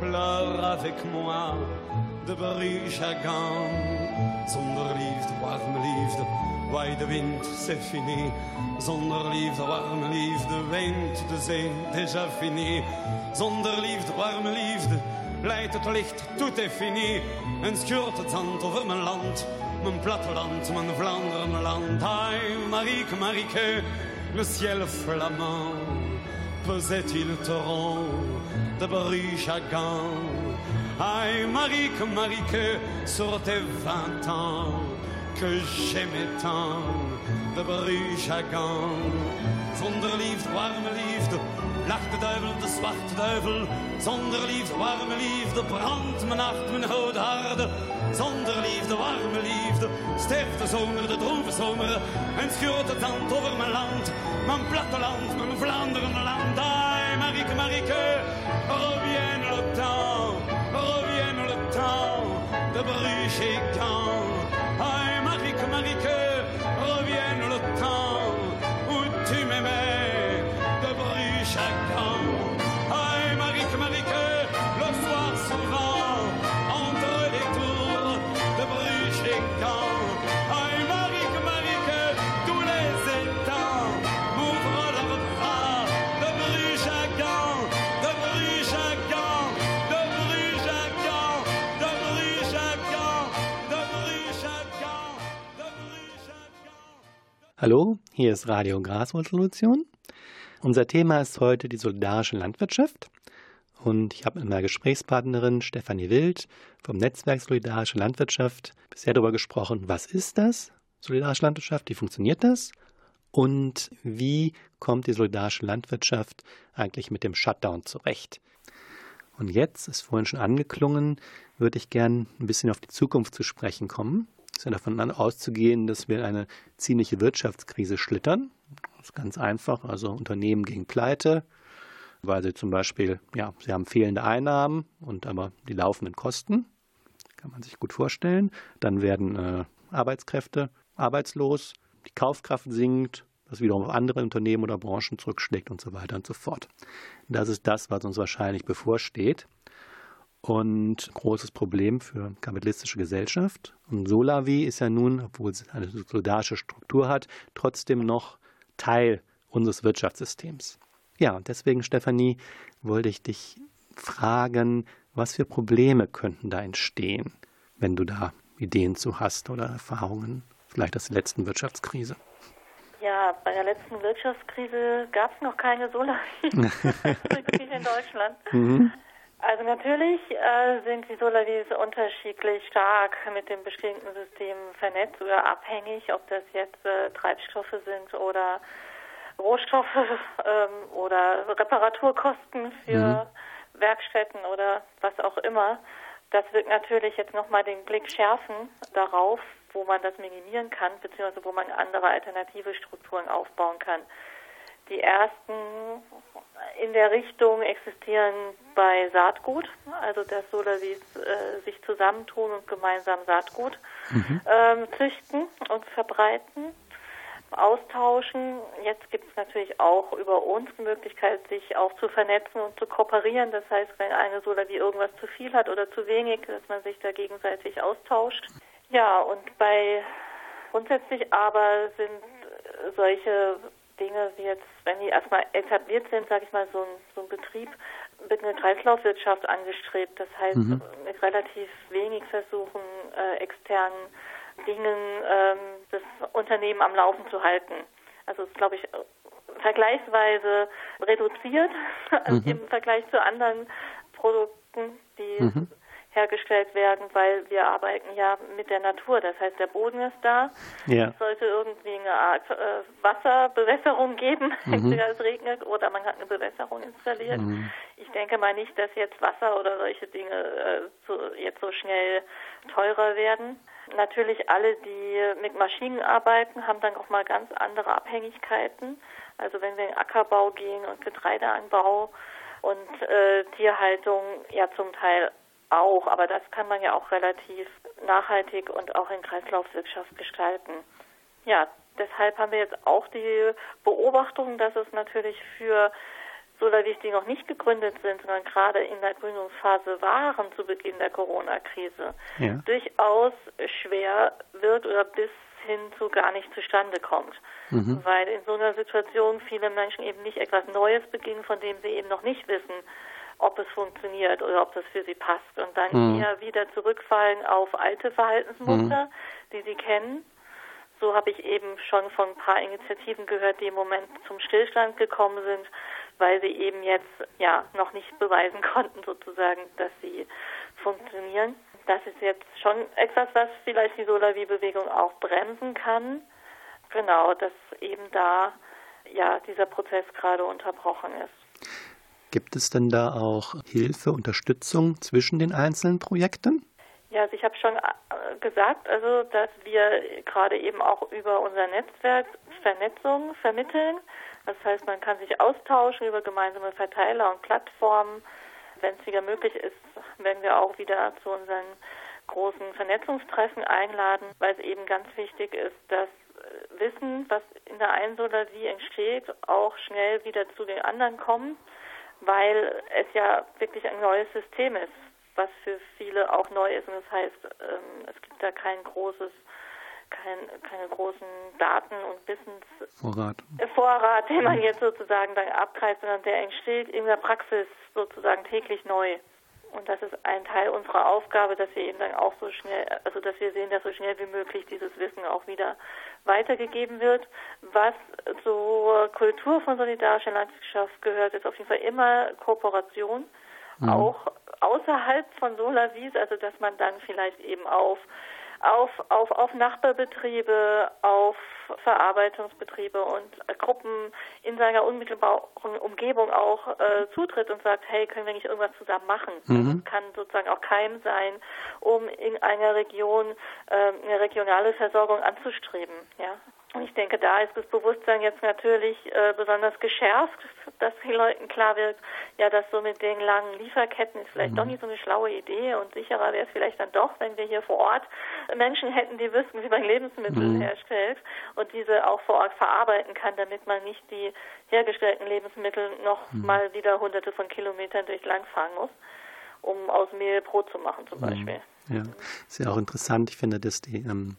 pleure avec moi de à Gand. Zonder liefde, warme liefde, waai de wind, c'est fini. Zonder liefde, warme liefde, weent de zee, déjà fini. Zonder liefde, warme liefde, leidt het licht, tout est fini. En schuurt het zand over mijn land, mijn platteland, mijn Vlaanderenland. Aïe, Marieke, Marieke, le ciel flamand, pesait-il torrent de Bruges à Gand. Aïe, Marieke, Marieke, sur tes vingt ans, que j'aimais tant, de à Gand. Zonder liefde, warme liefde, lacht de duivel, de zwarte duivel. Zonder liefde, warme liefde, brandt mijn hart, mijn oude harde. Zonder liefde, warme liefde, sterft de zomer, de droeve zomer. En schuurt het zand over mijn land, mijn platteland, mijn Vlaanderen land. Aïe, Marieke, Marieke, revienne le temps, revienne le temps de Bruges et Hallo, hier ist Radio Graswurzelrevolution. Unser Thema ist heute die solidarische Landwirtschaft. Und ich habe mit meiner Gesprächspartnerin Stefanie Wild vom Netzwerk Solidarische Landwirtschaft bisher darüber gesprochen, was ist das, solidarische Landwirtschaft, wie funktioniert das und wie kommt die solidarische Landwirtschaft eigentlich mit dem Shutdown zurecht. Und jetzt, ist vorhin schon angeklungen, würde ich gern ein bisschen auf die Zukunft zu sprechen kommen. Es ist ja davon auszugehen, dass wir eine ziemliche Wirtschaftskrise schlittern. Das ist ganz einfach. Also Unternehmen gegen Pleite, weil sie zum Beispiel, ja, sie haben fehlende Einnahmen und aber die laufenden Kosten. Kann man sich gut vorstellen. Dann werden äh, Arbeitskräfte arbeitslos, die Kaufkraft sinkt, was wiederum auf andere Unternehmen oder Branchen zurückschlägt und so weiter und so fort. Das ist das, was uns wahrscheinlich bevorsteht. Und großes Problem für kapitalistische Gesellschaft. Und Solavi ist ja nun, obwohl es eine solidarische Struktur hat, trotzdem noch Teil unseres Wirtschaftssystems. Ja, und deswegen, Stefanie, wollte ich dich fragen, was für Probleme könnten da entstehen, wenn du da Ideen zu hast oder Erfahrungen, vielleicht aus der letzten Wirtschaftskrise. Ja, bei der letzten Wirtschaftskrise gab es noch keine Solavis in Deutschland. Mhm. Also natürlich äh, sind die Solavis unterschiedlich stark mit dem bestehenden System vernetzt oder abhängig, ob das jetzt äh, Treibstoffe sind oder Rohstoffe ähm, oder Reparaturkosten für Werkstätten oder was auch immer. Das wird natürlich jetzt nochmal den Blick schärfen darauf, wo man das minimieren kann, beziehungsweise wo man andere alternative Strukturen aufbauen kann. Die ersten in der Richtung existieren bei Saatgut, also dass Solavis äh, sich zusammentun und gemeinsam Saatgut ähm, züchten und verbreiten, austauschen. Jetzt gibt es natürlich auch über uns die Möglichkeit, sich auch zu vernetzen und zu kooperieren. Das heißt, wenn eine Solavi irgendwas zu viel hat oder zu wenig, dass man sich da gegenseitig austauscht. Ja, und bei grundsätzlich aber sind solche Dinge wie jetzt, wenn die erstmal etabliert sind, sage ich mal, so ein, so ein Betrieb wird eine Kreislaufwirtschaft angestrebt. Das heißt, mit relativ wenig versuchen, äh, externen Dingen ähm, das Unternehmen am Laufen zu halten. Also ist, glaube ich, vergleichsweise reduziert also im Vergleich zu anderen Produkten, die hergestellt werden, weil wir arbeiten ja mit der Natur. Das heißt, der Boden ist da. Ja. Es sollte irgendwie eine Art äh, Wasserbewässerung geben, entweder es regnet oder man hat eine Bewässerung installiert. Ich denke mal nicht, dass jetzt Wasser oder solche Dinge äh, so, jetzt so schnell teurer werden. Natürlich alle, die mit Maschinen arbeiten, haben dann auch mal ganz andere Abhängigkeiten. Also wenn wir in Ackerbau gehen und Getreideanbau und äh, Tierhaltung ja zum Teil auch, aber das kann man ja auch relativ nachhaltig und auch in Kreislaufwirtschaft gestalten. Ja, deshalb haben wir jetzt auch die Beobachtung, dass es natürlich für Solavis, die noch nicht gegründet sind, sondern gerade in der Gründungsphase waren zu Beginn der Corona-Krise, Ja. durchaus schwer wird oder bis hin zu gar nicht zustande kommt. Weil in so einer Situation viele Menschen eben nicht etwas Neues beginnen, von dem sie eben noch nicht wissen, ob es funktioniert oder ob das für sie passt. Und dann eher wieder zurückfallen auf alte Verhaltensmuster, die sie kennen. So habe ich eben schon von ein paar Initiativen gehört, die im Moment zum Stillstand gekommen sind, weil sie eben jetzt ja noch nicht beweisen konnten, sozusagen, dass sie funktionieren. Das ist jetzt schon etwas, was vielleicht die Solavi-Bewegung auch bremsen kann. Genau, dass eben da ja dieser Prozess gerade unterbrochen ist. Gibt es denn da auch Hilfe, Unterstützung zwischen den einzelnen Projekten? Ja, also ich habe schon äh, gesagt, also dass wir gerade eben auch über unser Netzwerk Vernetzung vermitteln. Das heißt, man kann sich austauschen über gemeinsame Verteiler und Plattformen. Wenn es wieder möglich ist, werden wir auch wieder zu unseren großen Vernetzungstreffen einladen, weil es eben ganz wichtig ist, dass äh, Wissen, was in der einen Solarwie entsteht, auch schnell wieder zu den anderen kommt, weil es ja wirklich ein neues System ist, was für viele auch neu ist. Und das heißt, ähm, es gibt da kein großes, kein, keine großen Daten und Wissensvorrat, Vorrat. den man jetzt sozusagen da abgreift, sondern der entsteht in der Praxis sozusagen täglich neu. Und das ist ein Teil unserer Aufgabe, dass wir eben dann auch so schnell, also dass wir sehen, dass so schnell wie möglich dieses Wissen auch wieder weitergegeben wird. Was zur Kultur von solidarischer Landwirtschaft gehört, ist auf jeden Fall immer Kooperation, auch außerhalb von Solavis, also dass man dann vielleicht eben auf auf, auf, auf Nachbarbetriebe, auf Verarbeitungsbetriebe und Gruppen in seiner unmittelbaren Umgebung auch äh, zutritt und sagt, hey, können wir nicht irgendwas zusammen machen? Mhm. Das kann sozusagen auch Keim sein, um in einer Region äh, eine regionale Versorgung anzustreben. Ja. Ich denke, da ist das Bewusstsein jetzt natürlich äh, besonders geschärft, dass den Leuten klar wird, ja, dass so mit den langen Lieferketten ist vielleicht doch nicht so eine schlaue Idee und sicherer wäre es vielleicht dann doch, wenn wir hier vor Ort Menschen hätten, die wüssten, wie man Lebensmittel herstellt und diese auch vor Ort verarbeiten kann, damit man nicht die hergestellten Lebensmittel noch mal wieder hunderte von Kilometern durch Land fahren muss, um aus Mehl Brot zu machen zum Beispiel. Ja, ist ja auch interessant. Ich finde, dass die, ähm,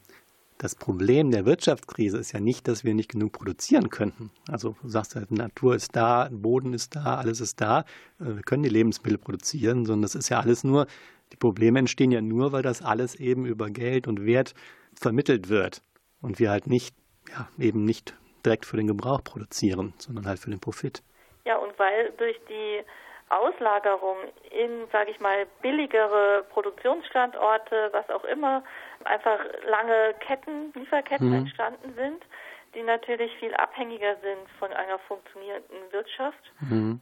das Problem der Wirtschaftskrise ist ja nicht, dass wir nicht genug produzieren könnten. Also du sagst ja, die Natur ist da, Boden ist da, alles ist da. Äh, Wir können die Lebensmittel produzieren, sondern das ist ja alles nur, die Probleme entstehen ja nur, weil das alles eben über Geld und Wert vermittelt wird. Und wir halt nicht, ja, eben nicht direkt für den Gebrauch produzieren, sondern halt für den Profit. Ja, und weil durch die Auslagerung in, sage ich mal, billigere Produktionsstandorte, was auch immer, einfach lange Ketten, Lieferketten entstanden sind, die natürlich viel abhängiger sind von einer funktionierenden Wirtschaft,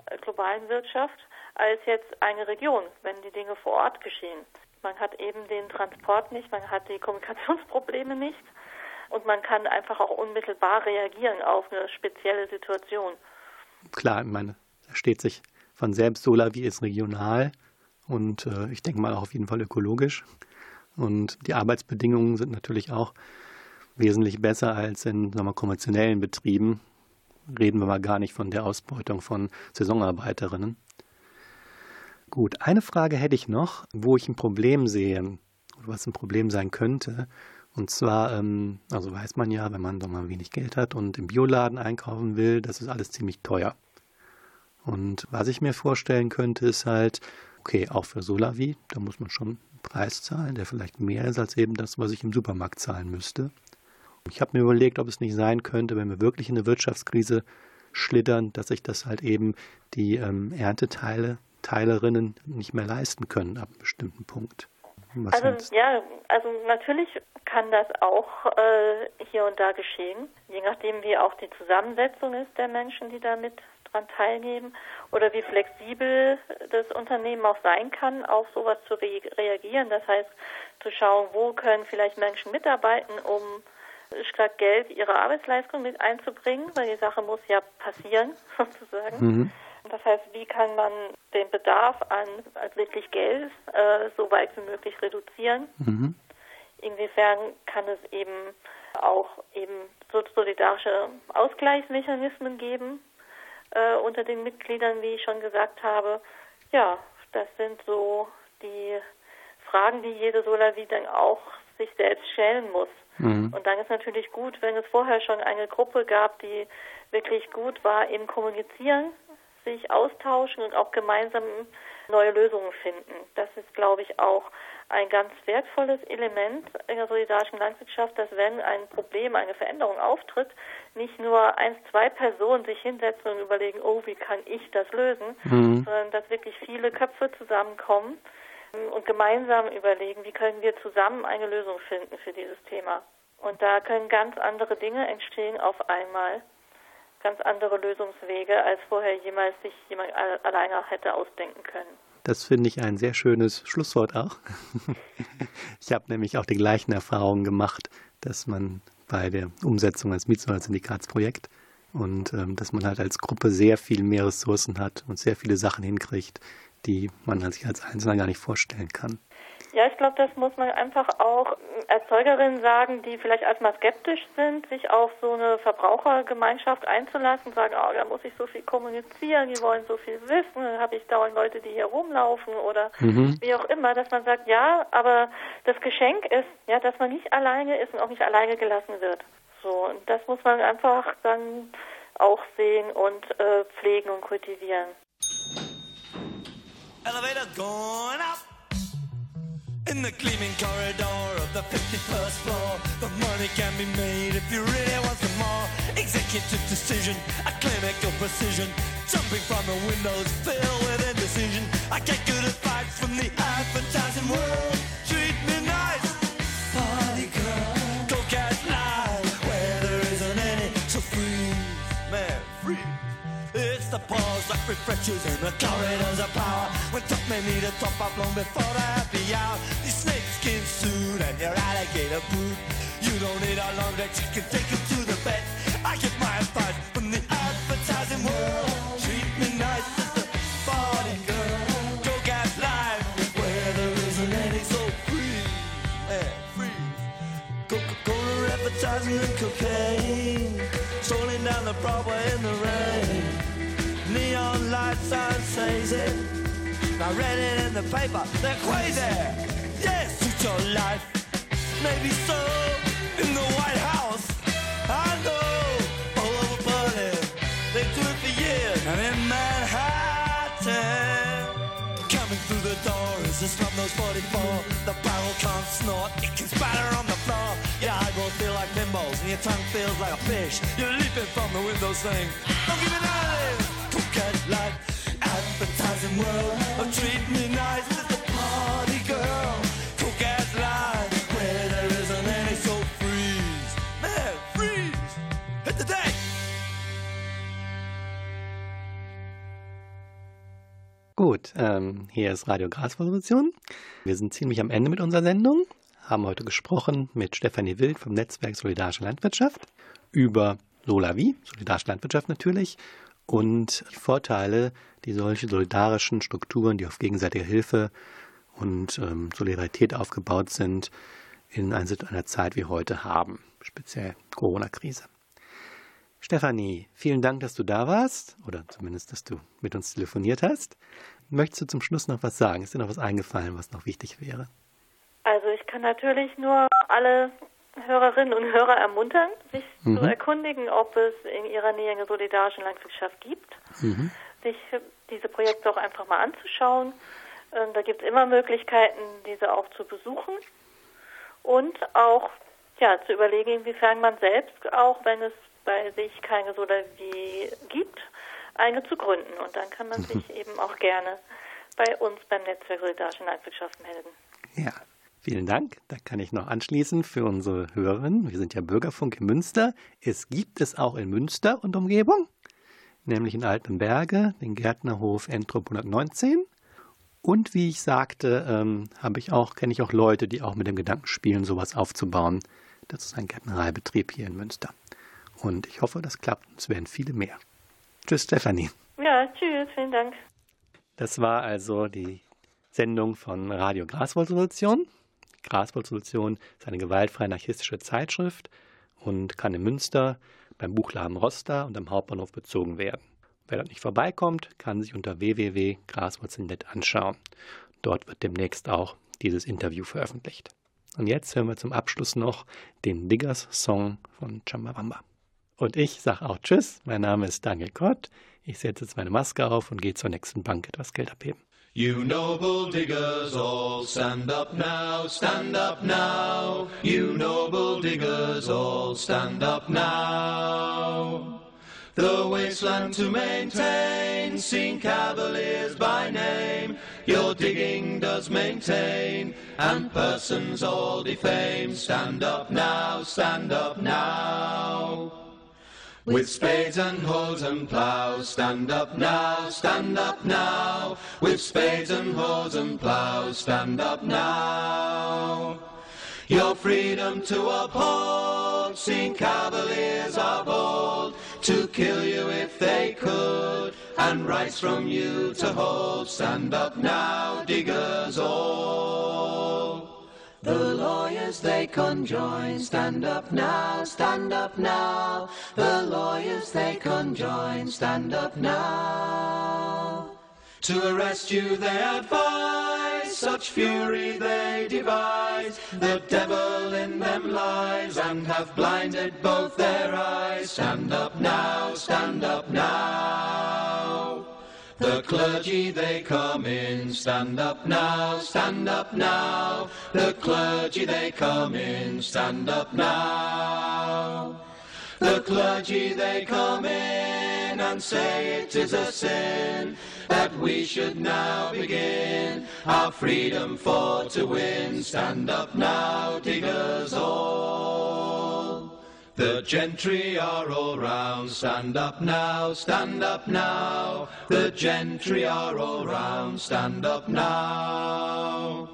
äh, globalen Wirtschaft, als jetzt eine Region, wenn die Dinge vor Ort geschehen. Man hat eben den Transport nicht, man hat die Kommunikationsprobleme nicht und man kann einfach auch unmittelbar reagieren auf eine spezielle Situation. Klar, ich meine, da steht sich von selbst, Solavi ist regional und äh, ich denke mal auch auf jeden Fall ökologisch. Und die Arbeitsbedingungen sind natürlich auch wesentlich besser als in sagen wir, konventionellen Betrieben. Reden wir mal gar nicht von der Ausbeutung von Saisonarbeiterinnen. Gut, eine Frage hätte ich noch, wo ich ein Problem sehe, oder was ein Problem sein könnte. Und zwar, ähm, also weiß man ja, wenn man doch mal wenig Geld hat und im Bioladen einkaufen will, das ist alles ziemlich teuer. Und was ich mir vorstellen könnte, ist halt, okay, auch für Solavi, da muss man schon Preis zahlen, der vielleicht mehr ist als eben das, was ich im Supermarkt zahlen müsste. Ich habe mir überlegt, ob es nicht sein könnte, wenn wir wirklich in eine Wirtschaftskrise schlittern, dass sich das halt eben die ähm, Ernteteile, Teilerinnen nicht mehr leisten können ab einem bestimmten Punkt. Was Also du? ja, also natürlich kann das auch äh, hier und da geschehen, je nachdem wie auch die Zusammensetzung ist der Menschen, die damit dran teilnehmen oder wie flexibel das Unternehmen auch sein kann, auf sowas zu re reagieren. Das heißt, zu schauen, wo können vielleicht Menschen mitarbeiten, um statt Geld ihre Arbeitsleistung mit einzubringen, weil die Sache muss ja passieren, sozusagen. Mhm. Das heißt, wie kann man den Bedarf an, wirklich Geld äh, so weit wie möglich reduzieren? Mhm. inwiefern kann es eben auch eben so solidarische Ausgleichsmechanismen geben äh, unter den Mitgliedern, wie ich schon gesagt habe. Ja, das sind so die Fragen, die jede Solavi dann auch sich selbst stellen muss. Mhm. Und dann ist natürlich gut, wenn es vorher schon eine Gruppe gab, die wirklich gut war im Kommunizieren, sich austauschen und auch gemeinsam neue Lösungen finden. Das ist, glaube ich, auch ein ganz wertvolles Element in der solidarischen Landwirtschaft, dass wenn ein Problem, eine Veränderung auftritt, nicht nur eins, zwei Personen sich hinsetzen und überlegen, oh, wie kann ich das lösen, Mhm. sondern dass wirklich viele Köpfe zusammenkommen und gemeinsam überlegen, wie können wir zusammen eine Lösung finden für dieses Thema. Und da können ganz andere Dinge entstehen auf einmal, ganz andere Lösungswege, als vorher jemals sich jemand alle- alleine hätte ausdenken können. Das finde ich ein sehr schönes Schlusswort auch. Ich habe nämlich auch die gleichen Erfahrungen gemacht, dass man bei der Umsetzung als Mietshäuser-Syndikatsprojekt und ähm, dass man halt als Gruppe sehr viel mehr Ressourcen hat und sehr viele Sachen hinkriegt, die man sich als Einzelner gar nicht vorstellen kann. Ja, ich glaube, das muss man einfach auch Erzeugerinnen sagen, die vielleicht erstmal skeptisch sind, sich auf so eine Verbrauchergemeinschaft einzulassen, sagen, oh, da muss ich so viel kommunizieren, die wollen so viel wissen, dann habe ich dauernd Leute, die hier rumlaufen oder Mhm. wie auch immer, dass man sagt, ja, aber das Geschenk ist, ja, dass man nicht alleine ist und auch nicht alleine gelassen wird. So, und das muss man einfach dann auch sehen und äh, pflegen und kultivieren. Elevator going up in the gleaming corridor of the 51st floor. The money can be made if you really want some more. Executive decision, a clinical precision. Jumping from the windows, filled with indecision. I get good advice from the advertising world. Refreshes in the corridors of power. When top men need a top up long before the happy hour. Your snakeskin suit and your alligator boot. You don't need a long neck, you can take it to the bed. I get my advice from the advertising world. Treat me nice as the party girl. Go get live where there isn't any so free. Yeah, free. Coca-Cola advertising and cocaine Strolling down the Broadway in the rain light sign says it I read it in the paper, they're crazy. Yes, suit your life. Maybe so in the White House a snub nose 44. The barrel can't snort, it can spatter on the floor. Your eyeballs feel like pinballs and your tongue feels like a fish. You're leaping from the window saying, Don't give me none of this. Coquette life, advertising world. Oh, treat me nice Gut, ähm, hier ist Radio Grasrevolution. Wir sind ziemlich am Ende mit unserer Sendung, haben heute gesprochen mit Stefanie Wild vom Netzwerk Solidarische Landwirtschaft über Solavi, Solidarische Landwirtschaft natürlich, und die Vorteile, die solche solidarischen Strukturen, die auf gegenseitiger Hilfe und ähm, Solidarität aufgebaut sind, in einer Zeit wie heute haben, speziell Corona-Krise. Stefanie, vielen Dank, dass du da warst oder zumindest, dass du mit uns telefoniert hast. Möchtest du zum Schluss noch was sagen? Ist dir noch was eingefallen, was noch wichtig wäre? Also ich kann natürlich nur alle Hörerinnen und Hörer ermuntern, sich Mhm. zu erkundigen, ob es in ihrer Nähe eine solidarische Landwirtschaft gibt, Mhm. sich diese Projekte auch einfach mal anzuschauen. Ähm, Da gibt es immer Möglichkeiten, diese auch zu besuchen und auch ja, zu überlegen, inwiefern man selbst, auch wenn es bei sich keine Solavi gibt, eine zu gründen. Und dann kann man sich eben auch gerne bei uns beim Netzwerk Solidarische Landwirtschaft melden. Ja, vielen Dank. Da kann ich noch anschließen für unsere Hörerinnen. Wir sind ja Bürgerfunk in Münster. Es gibt es auch in Münster und Umgebung, nämlich in Altenberge, den Gärtnerhof Entrop 119. Und wie ich sagte, ähm, habe ich auch, kenne ich auch Leute, die auch mit dem Gedanken spielen, sowas aufzubauen. Das ist ein Gärtnereibetrieb hier in Münster. Und ich hoffe, das klappt. Es werden viele mehr. Tschüss, Stefanie. Ja, tschüss, vielen Dank. Das war also die Sendung von Radio Graswoldsrevolution. Graswurzelrevolution ist eine gewaltfreie anarchistische Zeitschrift und kann in Münster beim Buchladen Roster und am Hauptbahnhof bezogen werden. Wer dort nicht vorbeikommt, kann sich unter www.graswurzeln.net anschauen. Dort wird demnächst auch dieses Interview veröffentlicht. Und jetzt hören wir zum Abschluss noch den Diggers Song von Chambawamba. Und ich sage auch Tschüss, mein Name ist Daniel Kott. Ich setze jetzt meine Maske auf und gehe zur nächsten Bank etwas Geld abheben. You noble diggers all, stand up now, stand up now. You noble diggers all, stand up now. The wasteland to maintain, seen cavaliers by name. Your digging does maintain, and persons all defame. Stand up now, stand up now. With spades and hoes and plows, stand up now, stand up now. With spades and hoes and plows, stand up now. Your freedom to uphold, seen cavaliers are bold, to kill you if they could, and rights from you to hold. Stand up now, diggers all. The lawyers they conjoin, stand up now, stand up now. The lawyers they conjoin, stand up now. To arrest you they advise, such fury they devise. The devil in them lies, and have blinded both their eyes. Stand up now, stand up now. The clergy they come in, stand up now, stand up now. The clergy they come in, stand up now. The clergy they come in and say it is a sin that we should now begin our freedom for to win. Stand up now, diggers all. The gentry are all round, stand up now, stand up now. The gentry are all round, stand up now.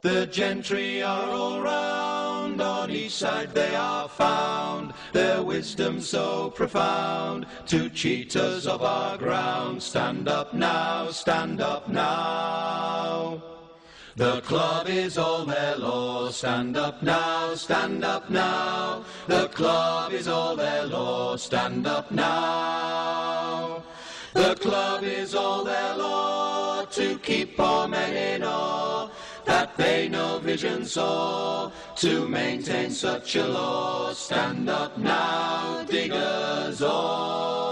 The gentry are all round, on each side they are found, their wisdom so profound, to cheat us of our ground. Stand up now, stand up now. The club is all their law. Stand up now, stand up now. The club is all their law. Stand up now. The club is all their law to keep poor men in awe that they no vision saw to maintain such a law. Stand up now, diggers all.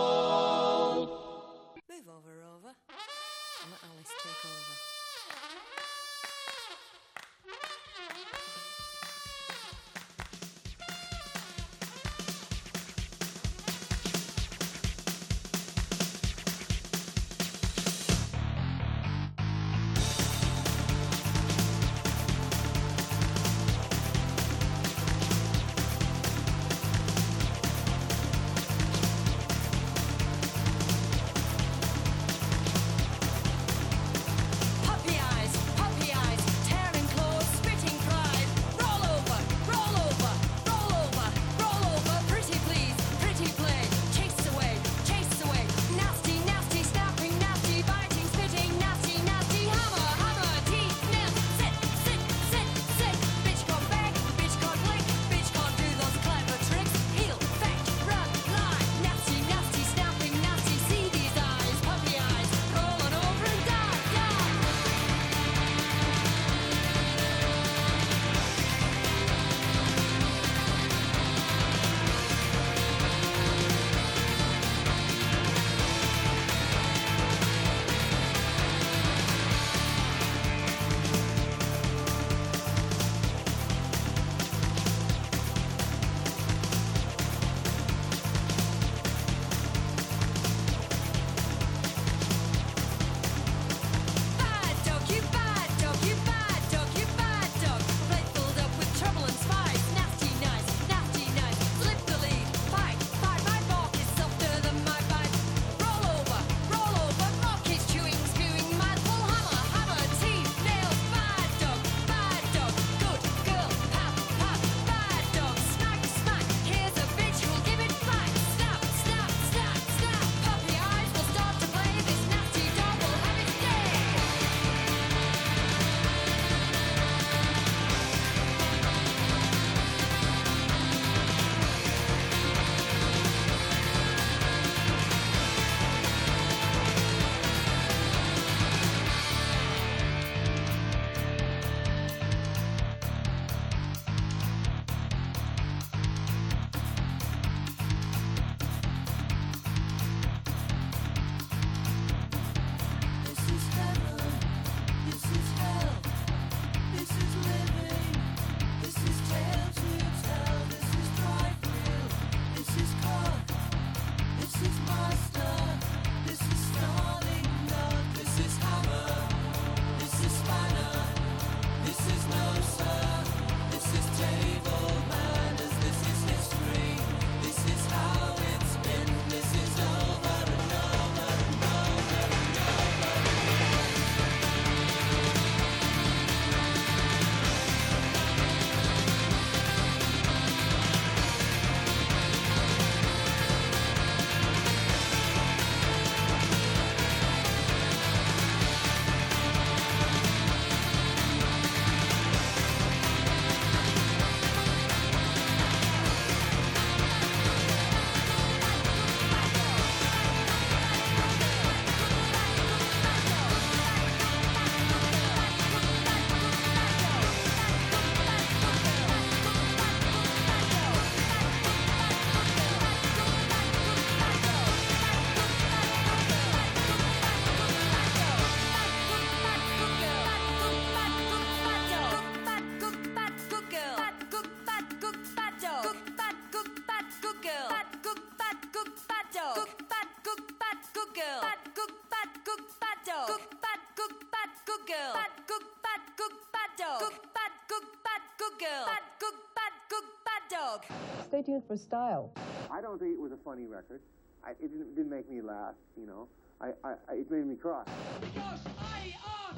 Stay tuned for style. I don't think it was a funny record. I, it didn't, didn't make me laugh, you know. I, I, I, it made me cry. Because ART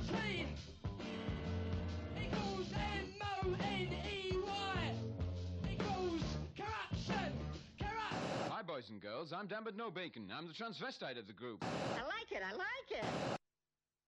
equals M-O-N-E-Y equals corruption. Corrupt. Hi, boys and girls. I'm Dan but no bacon. I'm the transvestite of the group. I like it, I like it.